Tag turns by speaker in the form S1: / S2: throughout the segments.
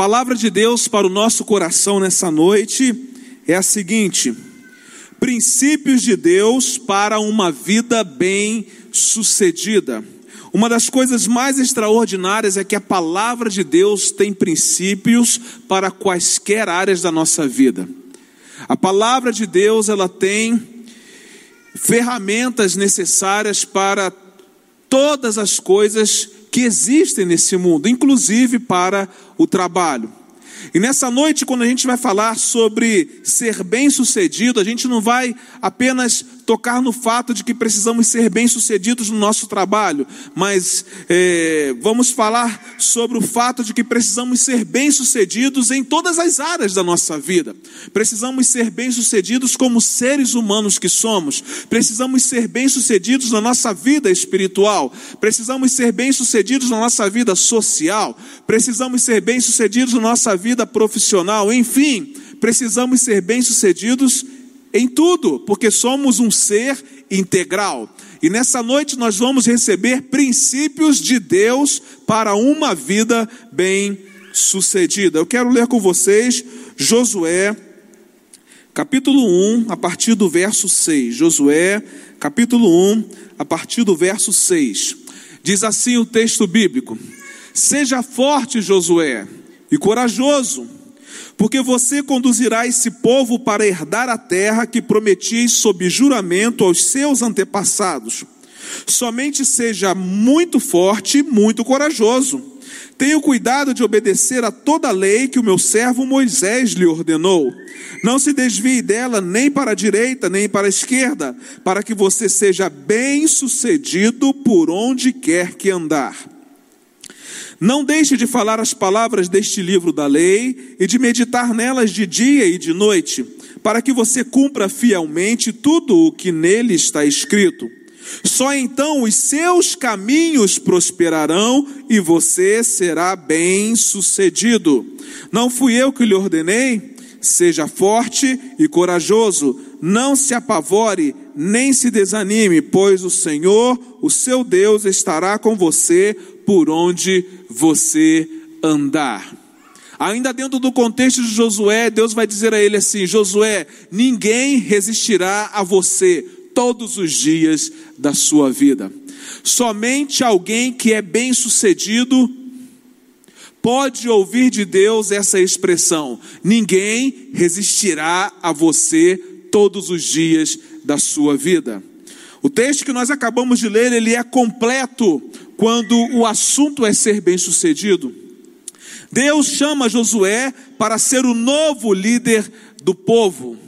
S1: palavra de Deus para o nosso coração nessa noite é a seguinte: princípios de Deus para uma vida bem-sucedida. Uma das coisas mais extraordinárias é que a palavra de Deus tem princípios para quaisquer áreas da nossa vida. A palavra de Deus, ela tem ferramentas necessárias para todas as coisas que existem nesse mundo, inclusive para o trabalho. E nessa noite, quando a gente vai falar sobre ser bem-sucedido, a gente não vai apenas tocar no fato de que precisamos ser bem-sucedidos no nosso trabalho, mas é, vamos falar sobre o fato de que precisamos ser bem-sucedidos em todas as áreas da nossa vida. Precisamos ser bem-sucedidos como seres humanos que somos, precisamos ser bem-sucedidos na nossa vida espiritual, precisamos ser bem-sucedidos na nossa vida social, precisamos ser bem-sucedidos na nossa vida profissional, enfim, precisamos ser bem-sucedidos em tudo, porque somos um ser integral. E nessa noite nós vamos receber princípios de Deus para uma vida bem-sucedida. Eu quero ler com vocês Josué, capítulo 1, a partir do verso 6. Josué, capítulo 1, a partir do verso 6. Diz assim o texto bíblico: Seja forte, Josué, e corajoso porque você conduzirá esse povo para herdar a terra que prometi sob juramento aos seus antepassados. Somente seja muito forte, muito corajoso. Tenha cuidado de obedecer a toda a lei que o meu servo Moisés lhe ordenou. Não se desvie dela nem para a direita, nem para a esquerda, para que você seja bem sucedido por onde quer que andar. Não deixe de falar as palavras deste livro da lei e de meditar nelas de dia e de noite, para que você cumpra fielmente tudo o que nele está escrito. Só então os seus caminhos prosperarão e você será bem-sucedido. Não fui eu que lhe ordenei? Seja forte e corajoso, não se apavore, nem se desanime, pois o Senhor, o seu Deus, estará com você por onde você andar. Ainda dentro do contexto de Josué, Deus vai dizer a ele assim: Josué, ninguém resistirá a você todos os dias da sua vida. Somente alguém que é bem-sucedido pode ouvir de Deus essa expressão: ninguém resistirá a você todos os dias da sua vida. O texto que nós acabamos de ler, ele é completo quando o assunto é ser bem-sucedido. Deus chama Josué para ser o novo líder do povo.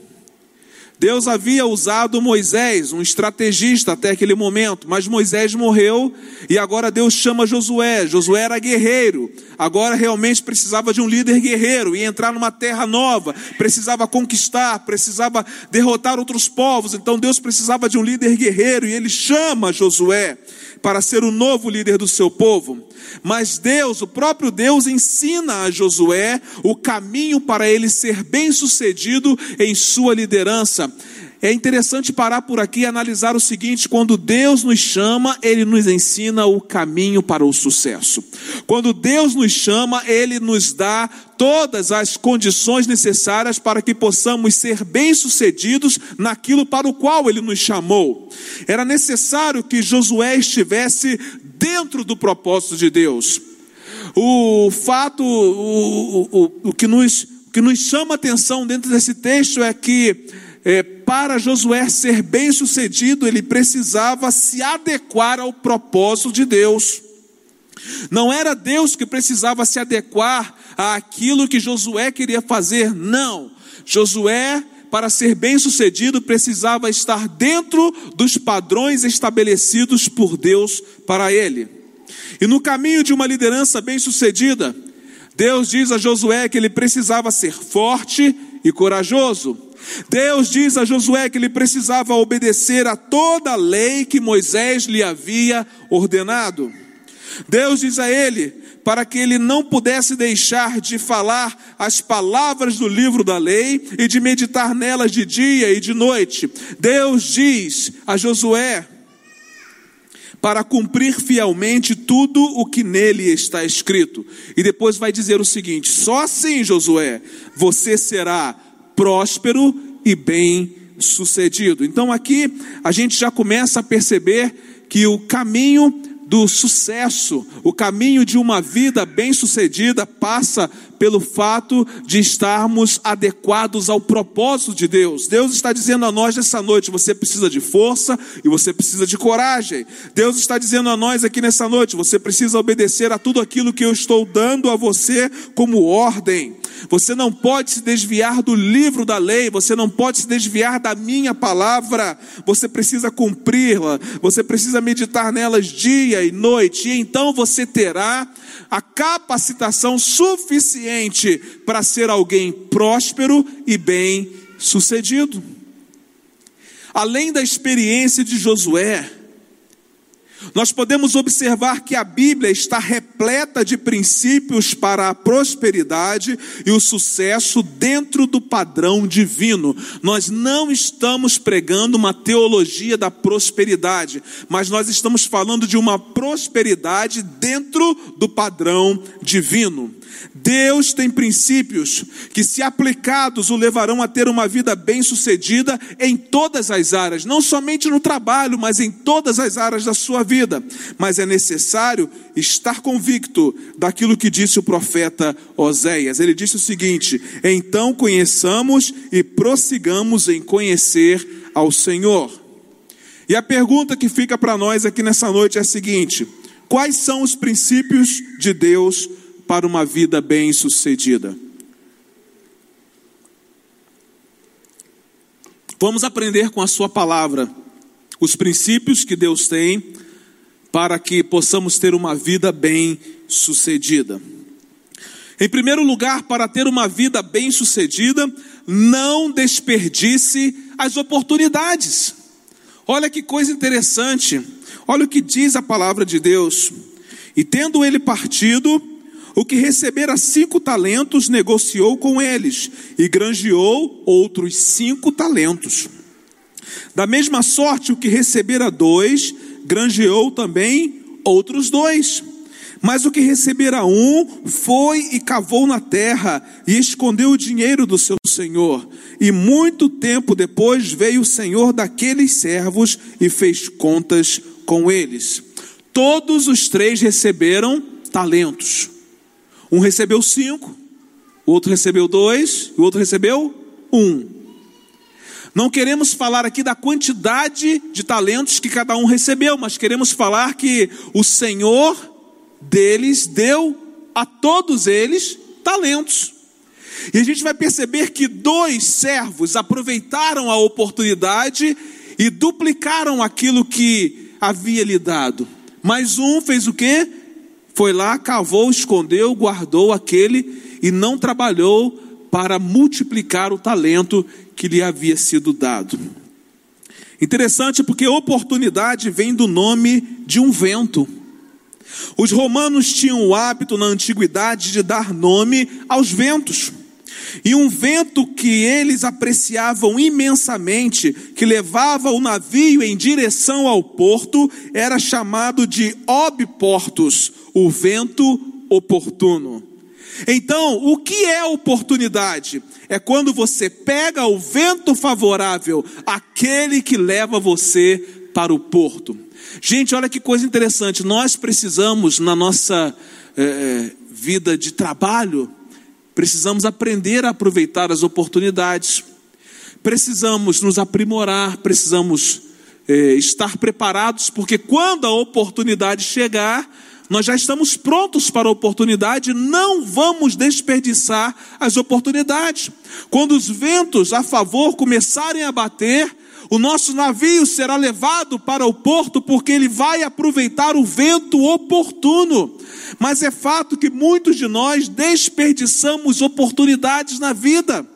S1: Deus havia usado Moisés, um estrategista até aquele momento, mas Moisés morreu e agora Deus chama Josué. Josué era guerreiro, agora realmente precisava de um líder guerreiro e entrar numa terra nova, precisava conquistar, precisava derrotar outros povos. Então Deus precisava de um líder guerreiro e ele chama Josué para ser o novo líder do seu povo. Mas Deus, o próprio Deus, ensina a Josué o caminho para ele ser bem-sucedido em sua liderança. É interessante parar por aqui e analisar o seguinte: quando Deus nos chama, Ele nos ensina o caminho para o sucesso. Quando Deus nos chama, Ele nos dá todas as condições necessárias para que possamos ser bem-sucedidos naquilo para o qual Ele nos chamou. Era necessário que Josué estivesse dentro do propósito de Deus. O fato, o, o, o, que, nos, o que nos chama atenção dentro desse texto é que é, para Josué ser bem sucedido, ele precisava se adequar ao propósito de Deus. Não era Deus que precisava se adequar àquilo que Josué queria fazer, não. Josué, para ser bem sucedido, precisava estar dentro dos padrões estabelecidos por Deus para ele. E no caminho de uma liderança bem sucedida, Deus diz a Josué que ele precisava ser forte e corajoso. Deus diz a Josué que ele precisava obedecer a toda a lei que Moisés lhe havia ordenado. Deus diz a ele para que ele não pudesse deixar de falar as palavras do livro da lei e de meditar nelas de dia e de noite. Deus diz a Josué para cumprir fielmente tudo o que nele está escrito. E depois vai dizer o seguinte: só assim, Josué, você será próspero e bem sucedido. Então aqui a gente já começa a perceber que o caminho do sucesso, o caminho de uma vida bem-sucedida passa pelo fato de estarmos adequados ao propósito de Deus. Deus está dizendo a nós nessa noite: você precisa de força e você precisa de coragem. Deus está dizendo a nós aqui nessa noite: você precisa obedecer a tudo aquilo que eu estou dando a você como ordem. Você não pode se desviar do livro da lei, você não pode se desviar da minha palavra, você precisa cumpri-la, você precisa meditar nelas dia e noite, e então você terá a capacitação suficiente para ser alguém próspero e bem sucedido. Além da experiência de Josué, nós podemos observar que a Bíblia está repleta de princípios para a prosperidade e o sucesso dentro do padrão divino. Nós não estamos pregando uma teologia da prosperidade, mas nós estamos falando de uma prosperidade dentro do padrão divino. Deus tem princípios que, se aplicados, o levarão a ter uma vida bem-sucedida em todas as áreas, não somente no trabalho, mas em todas as áreas da sua vida. Mas é necessário estar convicto daquilo que disse o profeta Oséias. Ele disse o seguinte: Então conheçamos e prossigamos em conhecer ao Senhor. E a pergunta que fica para nós aqui nessa noite é a seguinte: quais são os princípios de Deus? Para uma vida bem-sucedida. Vamos aprender com a Sua palavra os princípios que Deus tem para que possamos ter uma vida bem-sucedida. Em primeiro lugar, para ter uma vida bem-sucedida, não desperdice as oportunidades. Olha que coisa interessante. Olha o que diz a palavra de Deus. E tendo ele partido, o que recebera cinco talentos negociou com eles e granjeou outros cinco talentos. Da mesma sorte, o que recebera dois, granjeou também outros dois. Mas o que recebera um foi e cavou na terra e escondeu o dinheiro do seu senhor. E muito tempo depois veio o senhor daqueles servos e fez contas com eles. Todos os três receberam talentos. Um recebeu cinco, o outro recebeu dois, o outro recebeu um. Não queremos falar aqui da quantidade de talentos que cada um recebeu, mas queremos falar que o Senhor deles deu a todos eles talentos. E a gente vai perceber que dois servos aproveitaram a oportunidade e duplicaram aquilo que havia lhe dado. Mas um fez o quê? Foi lá, cavou, escondeu, guardou aquele e não trabalhou para multiplicar o talento que lhe havia sido dado. Interessante porque oportunidade vem do nome de um vento. Os romanos tinham o hábito na antiguidade de dar nome aos ventos. E um vento que eles apreciavam imensamente, que levava o navio em direção ao porto, era chamado de obportus, o vento oportuno. Então, o que é oportunidade? É quando você pega o vento favorável, aquele que leva você para o porto. Gente, olha que coisa interessante. Nós precisamos, na nossa é, vida de trabalho, precisamos aprender a aproveitar as oportunidades, precisamos nos aprimorar, precisamos é, estar preparados, porque quando a oportunidade chegar, nós já estamos prontos para a oportunidade, não vamos desperdiçar as oportunidades. Quando os ventos a favor começarem a bater, o nosso navio será levado para o porto porque ele vai aproveitar o vento oportuno. Mas é fato que muitos de nós desperdiçamos oportunidades na vida.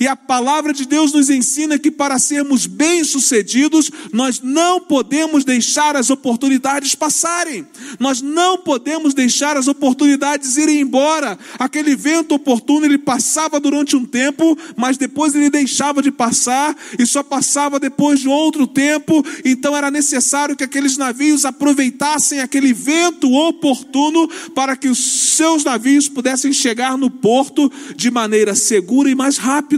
S1: E a palavra de Deus nos ensina que para sermos bem-sucedidos, nós não podemos deixar as oportunidades passarem. Nós não podemos deixar as oportunidades irem embora. Aquele vento oportuno ele passava durante um tempo, mas depois ele deixava de passar e só passava depois de outro tempo. Então era necessário que aqueles navios aproveitassem aquele vento oportuno para que os seus navios pudessem chegar no porto de maneira segura e mais rápida.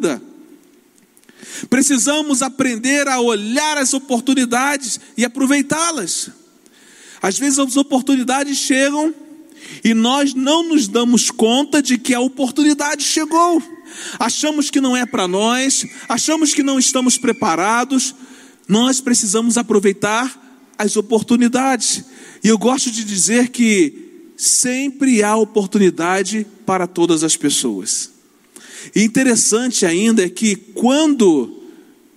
S1: Precisamos aprender a olhar as oportunidades e aproveitá-las. Às vezes as oportunidades chegam e nós não nos damos conta de que a oportunidade chegou. Achamos que não é para nós, achamos que não estamos preparados. Nós precisamos aproveitar as oportunidades. E eu gosto de dizer que sempre há oportunidade para todas as pessoas. E interessante ainda é que quando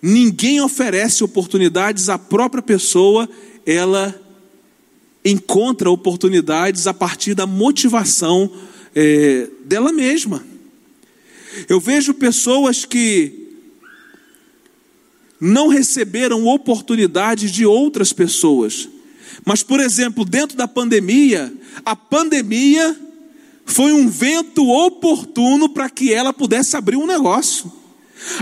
S1: ninguém oferece oportunidades, a própria pessoa, ela encontra oportunidades a partir da motivação é, dela mesma. Eu vejo pessoas que não receberam oportunidades de outras pessoas. Mas, por exemplo, dentro da pandemia, a pandemia foi um vento oportuno para que ela pudesse abrir um negócio.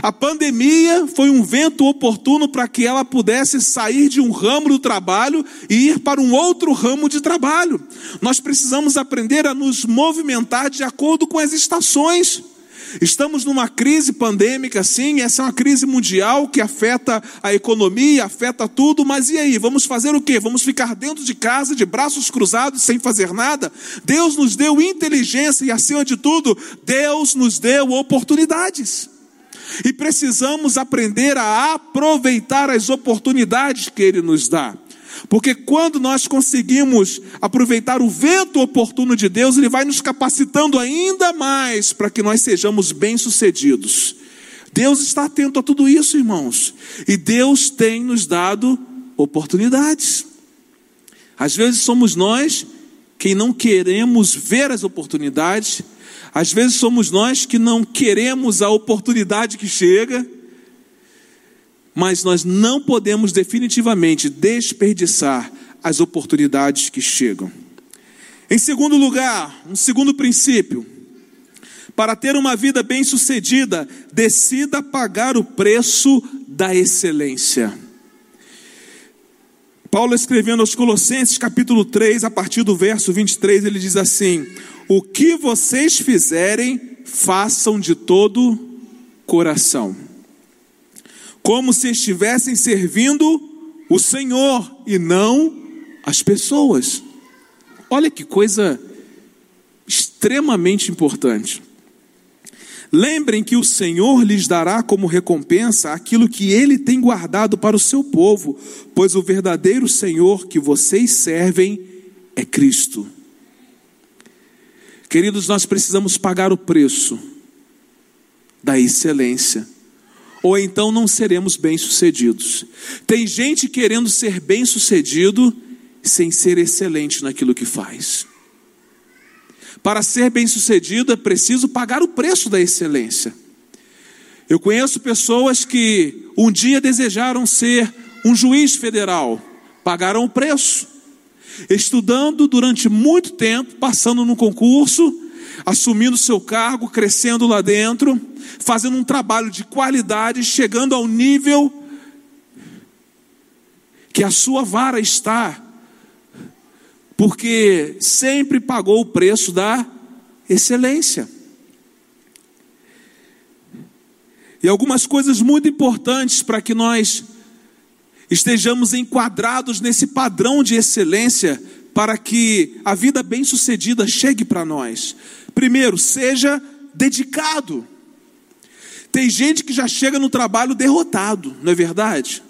S1: A pandemia foi um vento oportuno para que ela pudesse sair de um ramo do trabalho e ir para um outro ramo de trabalho. Nós precisamos aprender a nos movimentar de acordo com as estações. Estamos numa crise pandêmica, sim, essa é uma crise mundial que afeta a economia, afeta tudo, mas e aí? Vamos fazer o quê? Vamos ficar dentro de casa, de braços cruzados, sem fazer nada? Deus nos deu inteligência e, acima de tudo, Deus nos deu oportunidades. E precisamos aprender a aproveitar as oportunidades que Ele nos dá. Porque quando nós conseguimos aproveitar o vento oportuno de Deus, Ele vai nos capacitando ainda mais para que nós sejamos bem-sucedidos. Deus está atento a tudo isso, irmãos. E Deus tem nos dado oportunidades. Às vezes somos nós quem não queremos ver as oportunidades, às vezes somos nós que não queremos a oportunidade que chega mas nós não podemos definitivamente desperdiçar as oportunidades que chegam. Em segundo lugar, um segundo princípio, para ter uma vida bem-sucedida, decida pagar o preço da excelência. Paulo escrevendo aos Colossenses, capítulo 3, a partir do verso 23, ele diz assim: O que vocês fizerem, façam de todo coração como se estivessem servindo o Senhor e não as pessoas. Olha que coisa extremamente importante. Lembrem que o Senhor lhes dará como recompensa aquilo que ele tem guardado para o seu povo, pois o verdadeiro Senhor que vocês servem é Cristo. Queridos, nós precisamos pagar o preço da excelência ou então não seremos bem-sucedidos. Tem gente querendo ser bem-sucedido sem ser excelente naquilo que faz. Para ser bem-sucedido é preciso pagar o preço da excelência. Eu conheço pessoas que um dia desejaram ser um juiz federal, pagaram o preço, estudando durante muito tempo, passando no concurso, assumindo seu cargo, crescendo lá dentro, fazendo um trabalho de qualidade, chegando ao nível que a sua vara está, porque sempre pagou o preço da excelência. E algumas coisas muito importantes para que nós estejamos enquadrados nesse padrão de excelência, para que a vida bem-sucedida chegue para nós. Primeiro, seja dedicado. Tem gente que já chega no trabalho derrotado, não é verdade?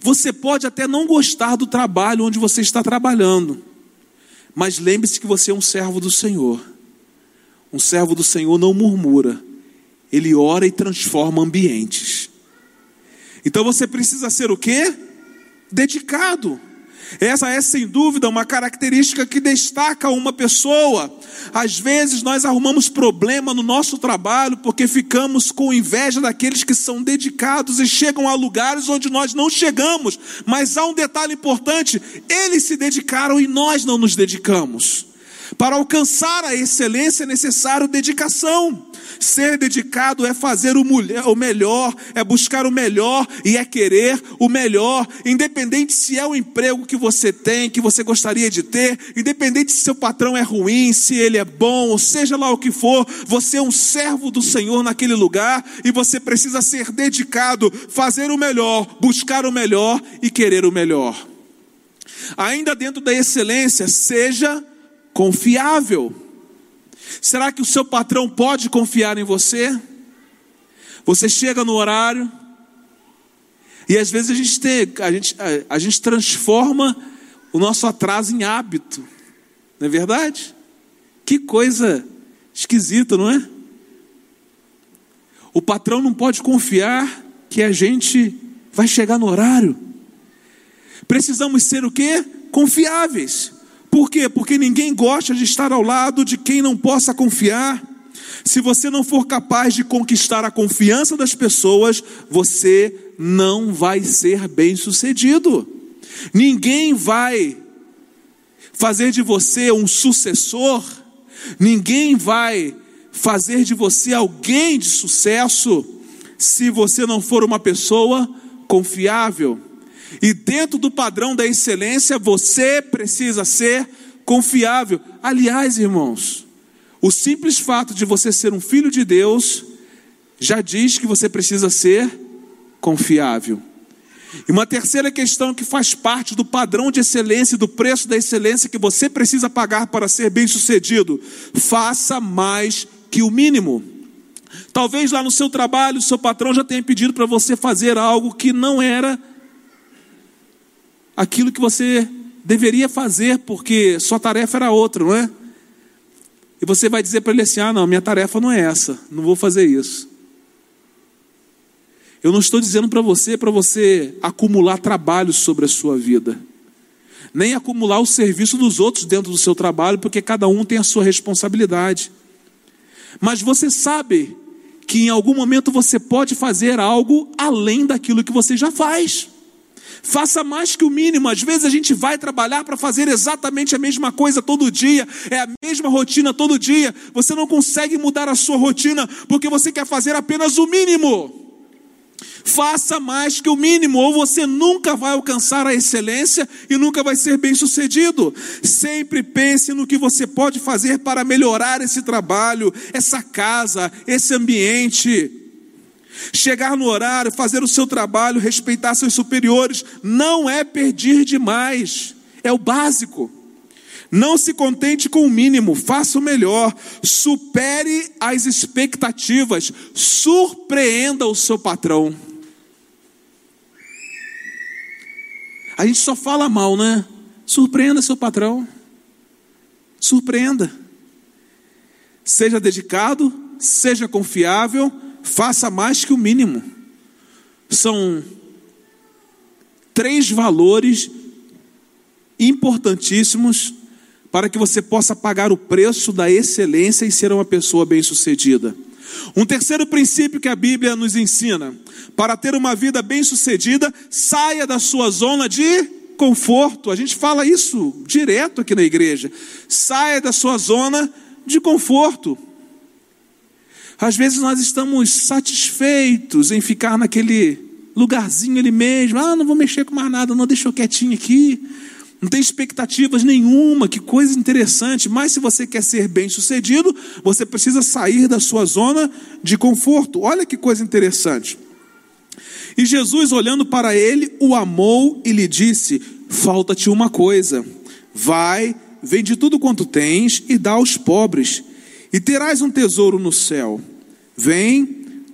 S1: Você pode até não gostar do trabalho onde você está trabalhando, mas lembre-se que você é um servo do Senhor. Um servo do Senhor não murmura, ele ora e transforma ambientes. Então você precisa ser o quê? Dedicado. Essa é sem dúvida uma característica que destaca uma pessoa. Às vezes nós arrumamos problema no nosso trabalho porque ficamos com inveja daqueles que são dedicados e chegam a lugares onde nós não chegamos. Mas há um detalhe importante: eles se dedicaram e nós não nos dedicamos. Para alcançar a excelência é necessário dedicação. Ser dedicado é fazer o melhor, é buscar o melhor e é querer o melhor, independente se é o emprego que você tem, que você gostaria de ter, independente se seu patrão é ruim, se ele é bom, ou seja lá o que for, você é um servo do Senhor naquele lugar e você precisa ser dedicado, fazer o melhor, buscar o melhor e querer o melhor. Ainda dentro da excelência, seja confiável. Será que o seu patrão pode confiar em você? Você chega no horário e às vezes a gente tem, a gente, a, gente transforma o nosso atraso em hábito, não é verdade? Que coisa esquisita, não é? O patrão não pode confiar que a gente vai chegar no horário. Precisamos ser o quê? Confiáveis. Por quê? Porque ninguém gosta de estar ao lado de quem não possa confiar. Se você não for capaz de conquistar a confiança das pessoas, você não vai ser bem-sucedido. Ninguém vai fazer de você um sucessor, ninguém vai fazer de você alguém de sucesso se você não for uma pessoa confiável. Dentro do padrão da excelência, você precisa ser confiável. Aliás, irmãos, o simples fato de você ser um filho de Deus já diz que você precisa ser confiável. E uma terceira questão que faz parte do padrão de excelência, do preço da excelência que você precisa pagar para ser bem-sucedido: faça mais que o mínimo. Talvez lá no seu trabalho, o seu patrão já tenha pedido para você fazer algo que não era aquilo que você deveria fazer, porque sua tarefa era outra, não é? E você vai dizer para ele assim: ah, não, minha tarefa não é essa, não vou fazer isso. Eu não estou dizendo para você para você acumular trabalho sobre a sua vida, nem acumular o serviço dos outros dentro do seu trabalho, porque cada um tem a sua responsabilidade. Mas você sabe que em algum momento você pode fazer algo além daquilo que você já faz. Faça mais que o mínimo. Às vezes a gente vai trabalhar para fazer exatamente a mesma coisa todo dia, é a mesma rotina todo dia. Você não consegue mudar a sua rotina porque você quer fazer apenas o mínimo. Faça mais que o mínimo, ou você nunca vai alcançar a excelência e nunca vai ser bem sucedido. Sempre pense no que você pode fazer para melhorar esse trabalho, essa casa, esse ambiente. Chegar no horário, fazer o seu trabalho, respeitar seus superiores, não é pedir demais, é o básico. Não se contente com o mínimo, faça o melhor, supere as expectativas, surpreenda o seu patrão. A gente só fala mal, né? Surpreenda seu patrão. Surpreenda. Seja dedicado, seja confiável, faça mais que o mínimo. São três valores importantíssimos para que você possa pagar o preço da excelência e ser uma pessoa bem-sucedida. Um terceiro princípio que a Bíblia nos ensina: para ter uma vida bem-sucedida, saia da sua zona de conforto. A gente fala isso direto aqui na igreja. Saia da sua zona de conforto. Às vezes nós estamos satisfeitos em ficar naquele lugarzinho ali mesmo. Ah, não vou mexer com mais nada, não, deixa eu quietinho aqui. Não tem expectativas nenhuma, que coisa interessante. Mas se você quer ser bem sucedido, você precisa sair da sua zona de conforto. Olha que coisa interessante. E Jesus, olhando para ele, o amou e lhe disse: Falta-te uma coisa. Vai, vende tudo quanto tens e dá aos pobres, e terás um tesouro no céu. Vem,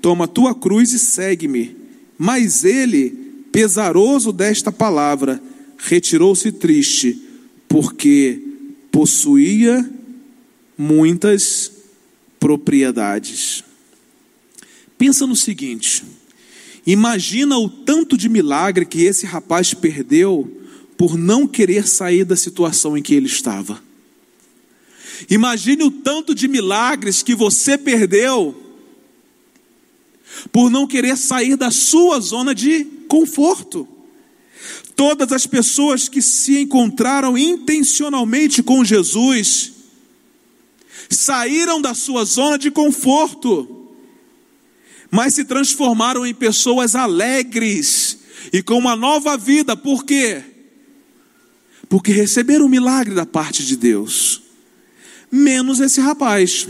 S1: toma tua cruz e segue-me. Mas ele, pesaroso desta palavra, retirou-se triste, porque possuía muitas propriedades. Pensa no seguinte: imagina o tanto de milagre que esse rapaz perdeu por não querer sair da situação em que ele estava. Imagine o tanto de milagres que você perdeu por não querer sair da sua zona de conforto. Todas as pessoas que se encontraram intencionalmente com Jesus saíram da sua zona de conforto, mas se transformaram em pessoas alegres e com uma nova vida, por quê? Porque receberam um milagre da parte de Deus, menos esse rapaz.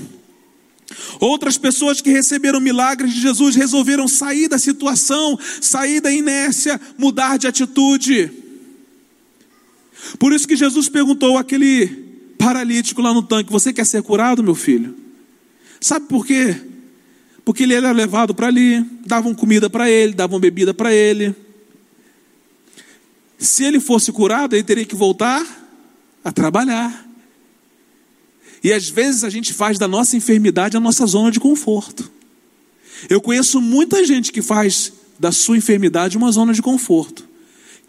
S1: Outras pessoas que receberam milagres de Jesus resolveram sair da situação, sair da inércia, mudar de atitude. Por isso que Jesus perguntou àquele paralítico lá no tanque: Você quer ser curado, meu filho? Sabe por quê? Porque ele era levado para ali, davam comida para ele, davam bebida para ele. Se ele fosse curado, ele teria que voltar a trabalhar. E às vezes a gente faz da nossa enfermidade a nossa zona de conforto. Eu conheço muita gente que faz da sua enfermidade uma zona de conforto,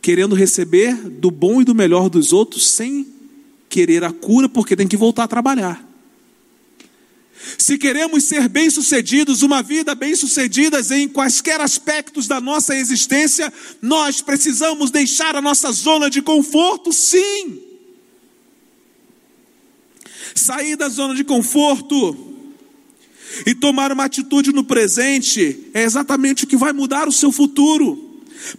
S1: querendo receber do bom e do melhor dos outros sem querer a cura, porque tem que voltar a trabalhar. Se queremos ser bem-sucedidos, uma vida bem-sucedida em quaisquer aspectos da nossa existência, nós precisamos deixar a nossa zona de conforto, sim sair da zona de conforto e tomar uma atitude no presente é exatamente o que vai mudar o seu futuro.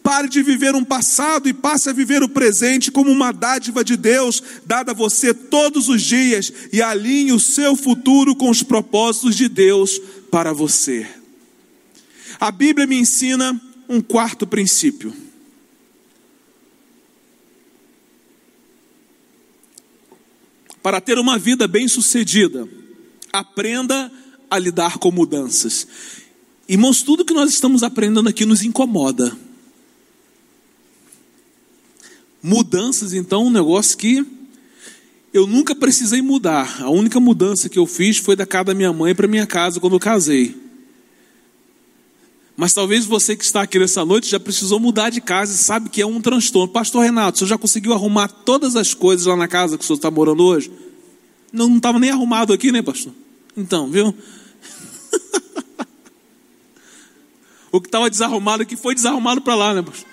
S1: Pare de viver um passado e passe a viver o presente como uma dádiva de Deus dada a você todos os dias e alinhe o seu futuro com os propósitos de Deus para você. A Bíblia me ensina um quarto princípio. Para ter uma vida bem-sucedida, aprenda a lidar com mudanças. Irmãos, tudo que nós estamos aprendendo aqui nos incomoda. Mudanças, então, um negócio que eu nunca precisei mudar. A única mudança que eu fiz foi da casa da minha mãe para minha casa quando eu casei. Mas talvez você que está aqui nessa noite já precisou mudar de casa e sabe que é um transtorno. Pastor Renato, o senhor já conseguiu arrumar todas as coisas lá na casa que o senhor está morando hoje? Não estava nem arrumado aqui, né, pastor? Então, viu? o que estava desarrumado aqui foi desarrumado para lá, né, pastor?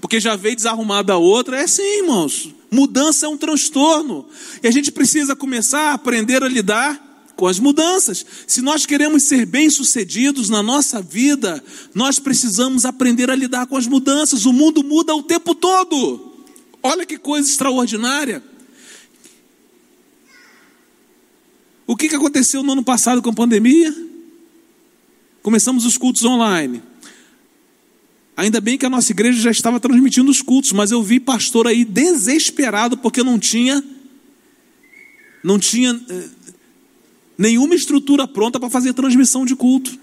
S1: Porque já veio desarrumado a outra. É assim, irmãos. Mudança é um transtorno. E a gente precisa começar a aprender a lidar com as mudanças. Se nós queremos ser bem-sucedidos na nossa vida, nós precisamos aprender a lidar com as mudanças. O mundo muda o tempo todo. Olha que coisa extraordinária. O que aconteceu no ano passado com a pandemia? Começamos os cultos online. Ainda bem que a nossa igreja já estava transmitindo os cultos, mas eu vi pastor aí desesperado porque não tinha não tinha eh, nenhuma estrutura pronta para fazer transmissão de culto.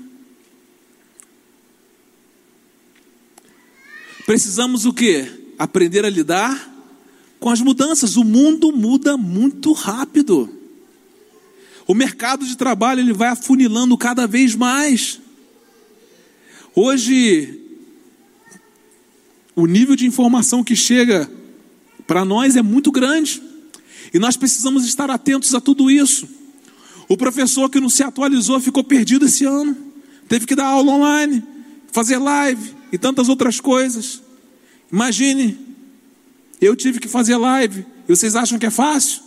S1: Precisamos o que? Aprender a lidar com as mudanças. O mundo muda muito rápido. O mercado de trabalho ele vai afunilando cada vez mais. Hoje, o nível de informação que chega para nós é muito grande. E nós precisamos estar atentos a tudo isso. O professor que não se atualizou ficou perdido esse ano. Teve que dar aula online, fazer live e tantas outras coisas. Imagine, eu tive que fazer live. E vocês acham que é fácil?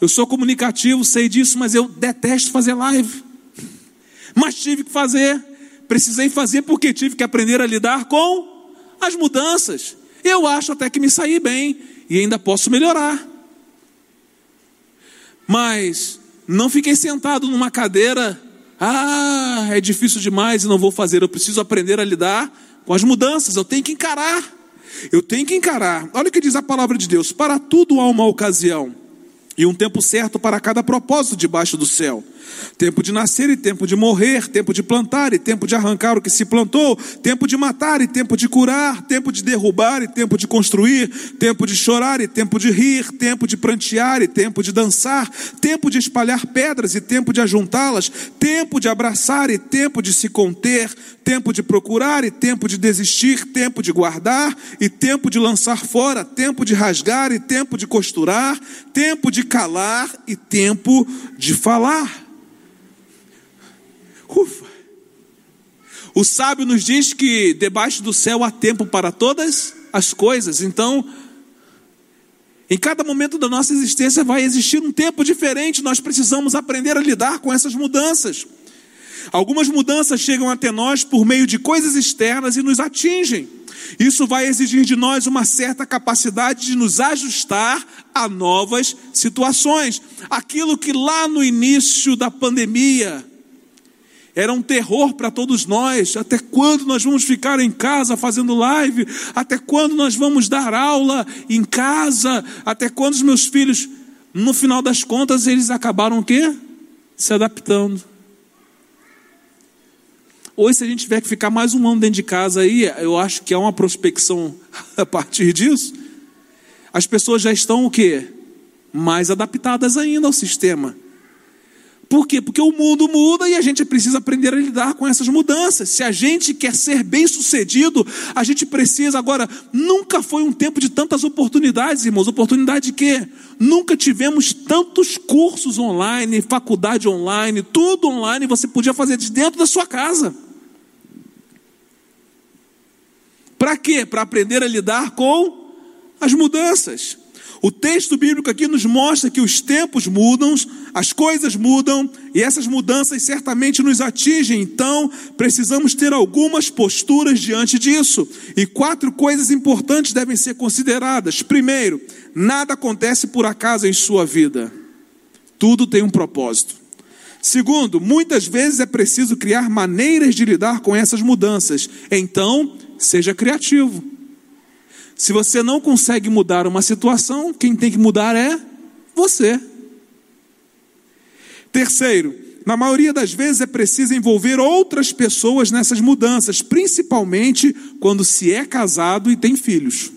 S1: Eu sou comunicativo, sei disso, mas eu detesto fazer live. Mas tive que fazer. Precisei fazer porque tive que aprender a lidar com as mudanças. Eu acho até que me saí bem e ainda posso melhorar. Mas não fiquei sentado numa cadeira, ah, é difícil demais e não vou fazer. Eu preciso aprender a lidar com as mudanças, eu tenho que encarar. Eu tenho que encarar. Olha o que diz a palavra de Deus: para tudo há uma ocasião e um tempo certo para cada propósito debaixo do céu. Tempo de nascer e tempo de morrer, tempo de plantar e tempo de arrancar o que se plantou, tempo de matar e tempo de curar, tempo de derrubar e tempo de construir, tempo de chorar e tempo de rir, tempo de prantear e tempo de dançar, tempo de espalhar pedras e tempo de ajuntá-las, tempo de abraçar e tempo de se conter, tempo de procurar e tempo de desistir, tempo de guardar e tempo de lançar fora, tempo de rasgar e tempo de costurar, tempo de calar e tempo de falar. Ufa. O sábio nos diz que debaixo do céu há tempo para todas as coisas. Então, em cada momento da nossa existência vai existir um tempo diferente. Nós precisamos aprender a lidar com essas mudanças. Algumas mudanças chegam até nós por meio de coisas externas e nos atingem. Isso vai exigir de nós uma certa capacidade de nos ajustar a novas situações. Aquilo que lá no início da pandemia era um terror para todos nós. Até quando nós vamos ficar em casa fazendo live? Até quando nós vamos dar aula em casa? Até quando os meus filhos, no final das contas, eles acabaram o quê? Se adaptando. Hoje, se a gente tiver que ficar mais um ano dentro de casa aí, eu acho que é uma prospecção a partir disso. As pessoas já estão o quê? Mais adaptadas ainda ao sistema. Por quê? Porque o mundo muda e a gente precisa aprender a lidar com essas mudanças. Se a gente quer ser bem sucedido, a gente precisa. Agora, nunca foi um tempo de tantas oportunidades, irmãos. Oportunidade de quê? Nunca tivemos tantos cursos online, faculdade online, tudo online, você podia fazer de dentro da sua casa. Para quê? Para aprender a lidar com as mudanças. O texto bíblico aqui nos mostra que os tempos mudam, as coisas mudam e essas mudanças certamente nos atingem, então precisamos ter algumas posturas diante disso. E quatro coisas importantes devem ser consideradas. Primeiro, nada acontece por acaso em sua vida, tudo tem um propósito. Segundo, muitas vezes é preciso criar maneiras de lidar com essas mudanças, então seja criativo. Se você não consegue mudar uma situação, quem tem que mudar é você. Terceiro, na maioria das vezes é preciso envolver outras pessoas nessas mudanças, principalmente quando se é casado e tem filhos.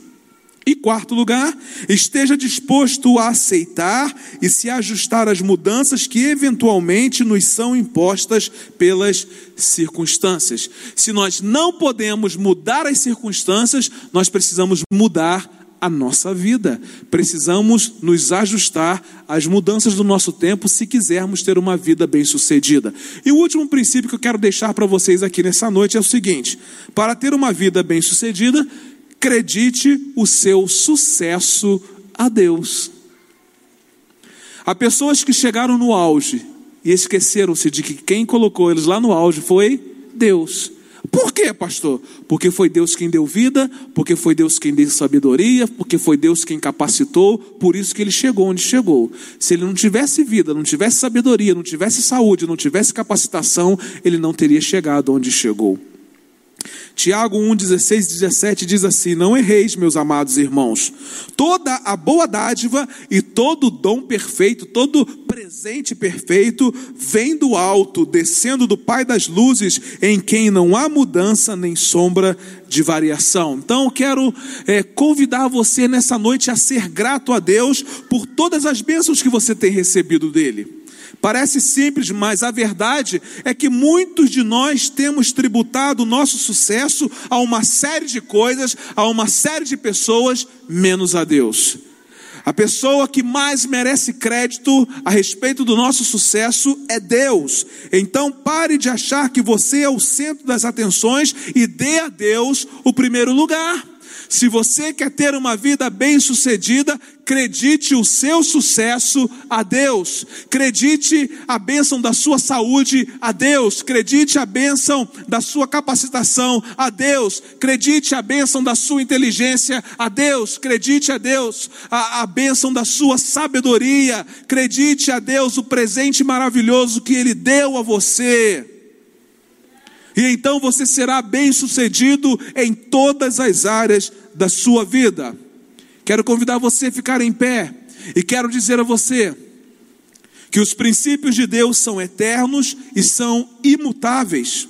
S1: E quarto lugar, esteja disposto a aceitar e se ajustar às mudanças que eventualmente nos são impostas pelas circunstâncias. Se nós não podemos mudar as circunstâncias, nós precisamos mudar a nossa vida. Precisamos nos ajustar às mudanças do nosso tempo se quisermos ter uma vida bem-sucedida. E o último princípio que eu quero deixar para vocês aqui nessa noite é o seguinte: para ter uma vida bem-sucedida, acredite o seu sucesso a Deus. Há pessoas que chegaram no auge e esqueceram-se de que quem colocou eles lá no auge foi Deus. Por quê, pastor? Porque foi Deus quem deu vida, porque foi Deus quem deu sabedoria, porque foi Deus quem capacitou, por isso que ele chegou onde chegou. Se ele não tivesse vida, não tivesse sabedoria, não tivesse saúde, não tivesse capacitação, ele não teria chegado onde chegou. Tiago 1, 16 17 diz assim: Não erreis, meus amados irmãos. Toda a boa dádiva e todo dom perfeito, todo presente perfeito, vem do alto, descendo do Pai das luzes, em quem não há mudança nem sombra de variação. Então, quero é, convidar você nessa noite a ser grato a Deus por todas as bênçãos que você tem recebido dele. Parece simples, mas a verdade é que muitos de nós temos tributado o nosso sucesso a uma série de coisas, a uma série de pessoas, menos a Deus. A pessoa que mais merece crédito a respeito do nosso sucesso é Deus. Então pare de achar que você é o centro das atenções e dê a Deus o primeiro lugar. Se você quer ter uma vida bem-sucedida, acredite o seu sucesso a Deus. Acredite a bênção da sua saúde a Deus. Acredite a bênção da sua capacitação a Deus. Acredite a bênção da sua inteligência a Deus. Acredite a Deus a, a bênção da sua sabedoria. Acredite a Deus o presente maravilhoso que Ele deu a você e então você será bem-sucedido em todas as áreas da sua vida. Quero convidar você a ficar em pé e quero dizer a você que os princípios de Deus são eternos e são imutáveis.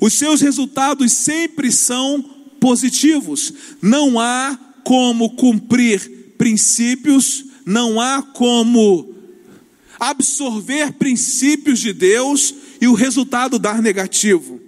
S1: Os seus resultados sempre são positivos. Não há como cumprir princípios, não há como absorver princípios de Deus e o resultado dar negativo.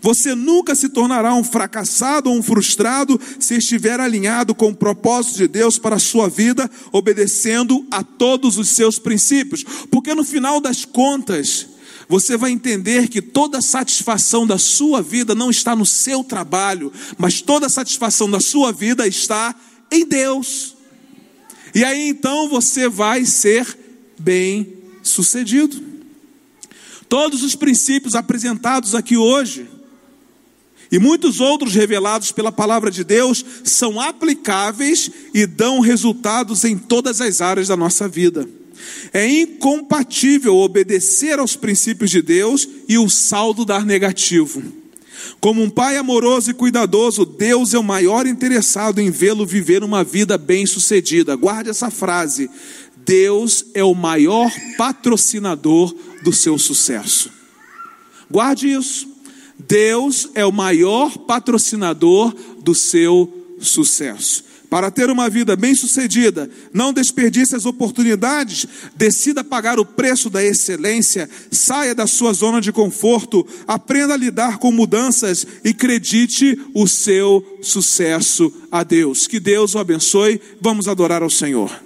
S1: Você nunca se tornará um fracassado ou um frustrado se estiver alinhado com o propósito de Deus para a sua vida, obedecendo a todos os seus princípios. Porque no final das contas, você vai entender que toda a satisfação da sua vida não está no seu trabalho, mas toda a satisfação da sua vida está em Deus. E aí então você vai ser bem sucedido. Todos os princípios apresentados aqui hoje, e muitos outros revelados pela palavra de Deus, são aplicáveis e dão resultados em todas as áreas da nossa vida. É incompatível obedecer aos princípios de Deus e o saldo dar negativo. Como um pai amoroso e cuidadoso, Deus é o maior interessado em vê-lo viver uma vida bem-sucedida. Guarde essa frase. Deus é o maior patrocinador do seu sucesso. Guarde isso. Deus é o maior patrocinador do seu sucesso. Para ter uma vida bem-sucedida, não desperdice as oportunidades, decida pagar o preço da excelência, saia da sua zona de conforto, aprenda a lidar com mudanças e acredite o seu sucesso a Deus. Que Deus o abençoe. Vamos adorar ao Senhor.